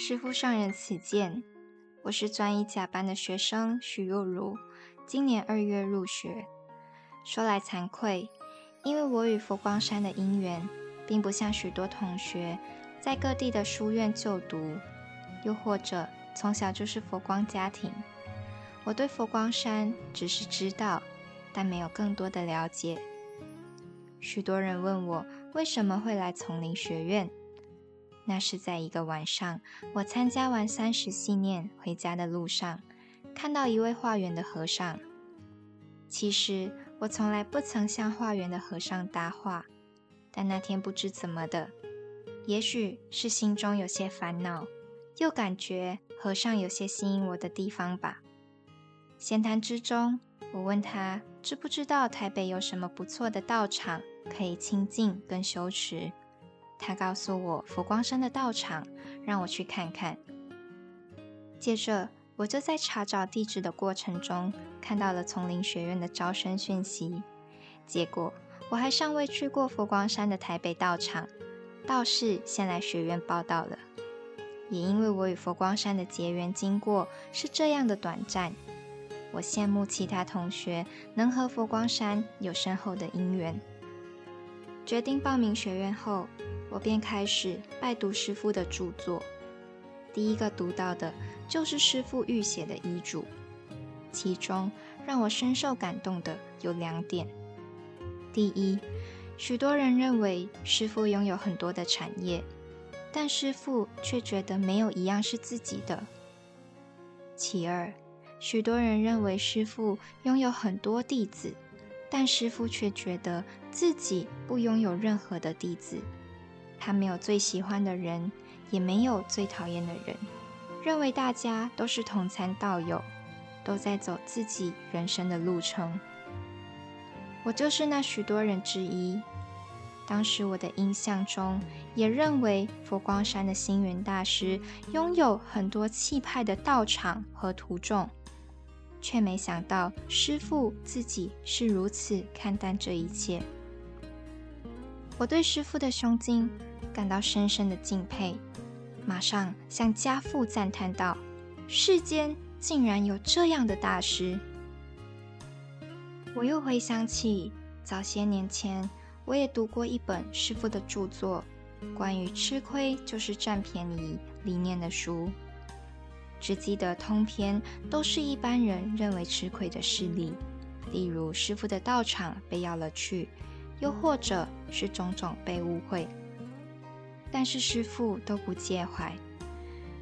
师傅上人此见，我是专一甲班的学生许若如，今年二月入学。说来惭愧，因为我与佛光山的因缘，并不像许多同学在各地的书院就读，又或者从小就是佛光家庭。我对佛光山只是知道，但没有更多的了解。许多人问我为什么会来丛林学院。那是在一个晚上，我参加完三十信念回家的路上，看到一位化缘的和尚。其实我从来不曾向化缘的和尚搭话，但那天不知怎么的，也许是心中有些烦恼，又感觉和尚有些吸引我的地方吧。闲谈之中，我问他知不知道台北有什么不错的道场可以清净跟修持。他告诉我佛光山的道场，让我去看看。接着，我就在查找地址的过程中，看到了丛林学院的招生讯息。结果，我还尚未去过佛光山的台北道场，道士先来学院报道了。也因为我与佛光山的结缘经过是这样的短暂，我羡慕其他同学能和佛光山有深厚的因缘。决定报名学院后。我便开始拜读师父的著作，第一个读到的就是师父御写的遗嘱。其中让我深受感动的有两点：第一，许多人认为师父拥有很多的产业，但师父却觉得没有一样是自己的；其二，许多人认为师父拥有很多弟子，但师父却觉得自己不拥有任何的弟子。他没有最喜欢的人，也没有最讨厌的人，认为大家都是同参道友，都在走自己人生的路程。我就是那许多人之一。当时我的印象中，也认为佛光山的星云大师拥有很多气派的道场和徒众，却没想到师父自己是如此看淡这一切。我对师傅的胸襟。感到深深的敬佩，马上向家父赞叹道：“世间竟然有这样的大师！”我又回想起早些年前，我也读过一本师傅的著作，关于“吃亏就是占便宜”理念的书，只记得通篇都是一般人认为吃亏的事例，例如师傅的道场被要了去，又或者是种种被误会。但是师父都不介怀。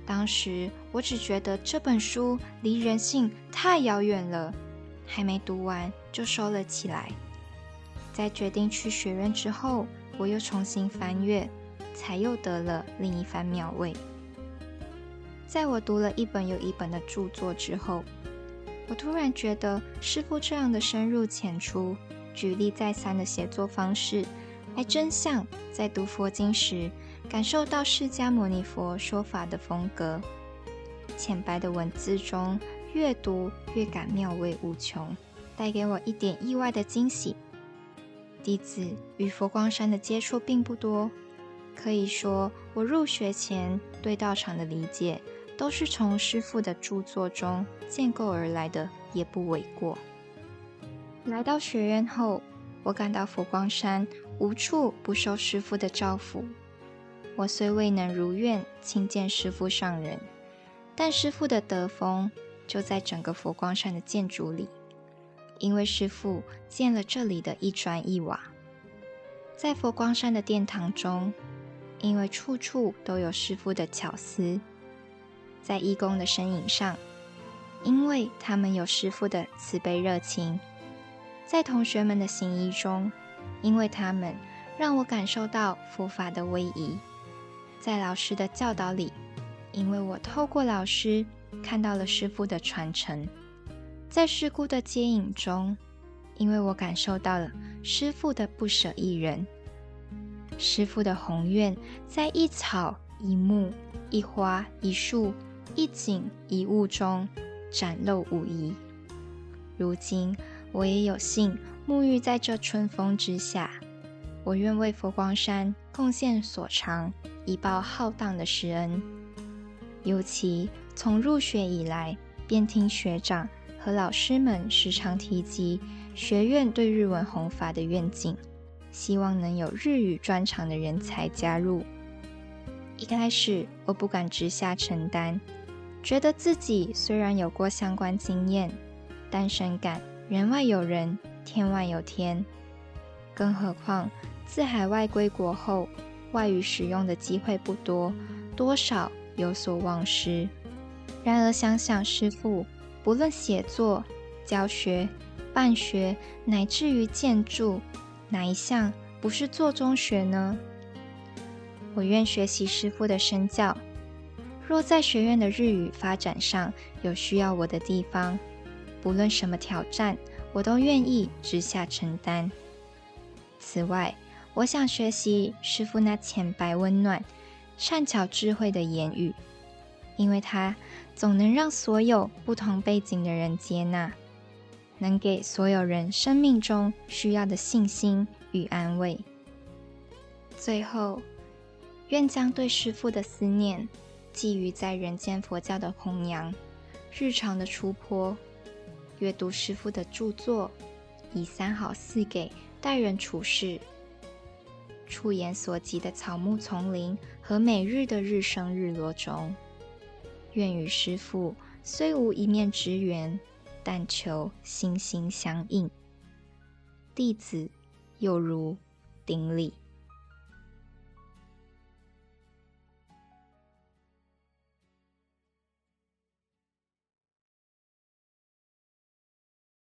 当时我只觉得这本书离人性太遥远了，还没读完就收了起来。在决定去学院之后，我又重新翻阅，才又得了另一番妙味。在我读了一本又一本的著作之后，我突然觉得师父这样的深入浅出、举例再三的写作方式，还真像在读佛经时。感受到释迦牟尼佛说法的风格，浅白的文字中，越读越感妙味无穷，带给我一点意外的惊喜。弟子与佛光山的接触并不多，可以说我入学前对道场的理解，都是从师父的著作中建构而来的，也不为过。来到学院后，我感到佛光山无处不受师父的照拂。我虽未能如愿亲见师父上人，但师父的德风就在整个佛光山的建筑里，因为师父建了这里的一砖一瓦。在佛光山的殿堂中，因为处处都有师父的巧思，在义工的身影上，因为他们有师父的慈悲热情，在同学们的行医中，因为他们让我感受到佛法的威仪。在老师的教导里，因为我透过老师看到了师父的传承；在师姑的接引中，因为我感受到了师父的不舍一人。师父的宏愿在一草一木、一花一树、一景一物中展露无遗。如今我也有幸沐浴在这春风之下，我愿为佛光山贡献所长。以报浩荡的施恩。尤其从入学以来，便听学长和老师们时常提及学院对日文弘法的愿景，希望能有日语专长的人才加入。一开始我不敢直下承担，觉得自己虽然有过相关经验，但深感人外有人，天外有天。更何况自海外归国后，外语使用的机会不多，多少有所忘失。然而想想师傅，不论写作、教学、办学，乃至于建筑，哪一项不是做中学呢？我愿学习师傅的身教。若在学院的日语发展上有需要我的地方，不论什么挑战，我都愿意直下承担。此外，我想学习师傅那浅白温暖、善巧智慧的言语，因为他总能让所有不同背景的人接纳，能给所有人生命中需要的信心与安慰。最后。愿将对师父的思念寄予在人间佛教的弘扬，日常的出坡，阅读师父的著作，以三好四给待人处事，触眼所及的草木丛林和每日的日升日落中，愿与师父虽无一面之缘，但求心心相印。弟子又如顶礼。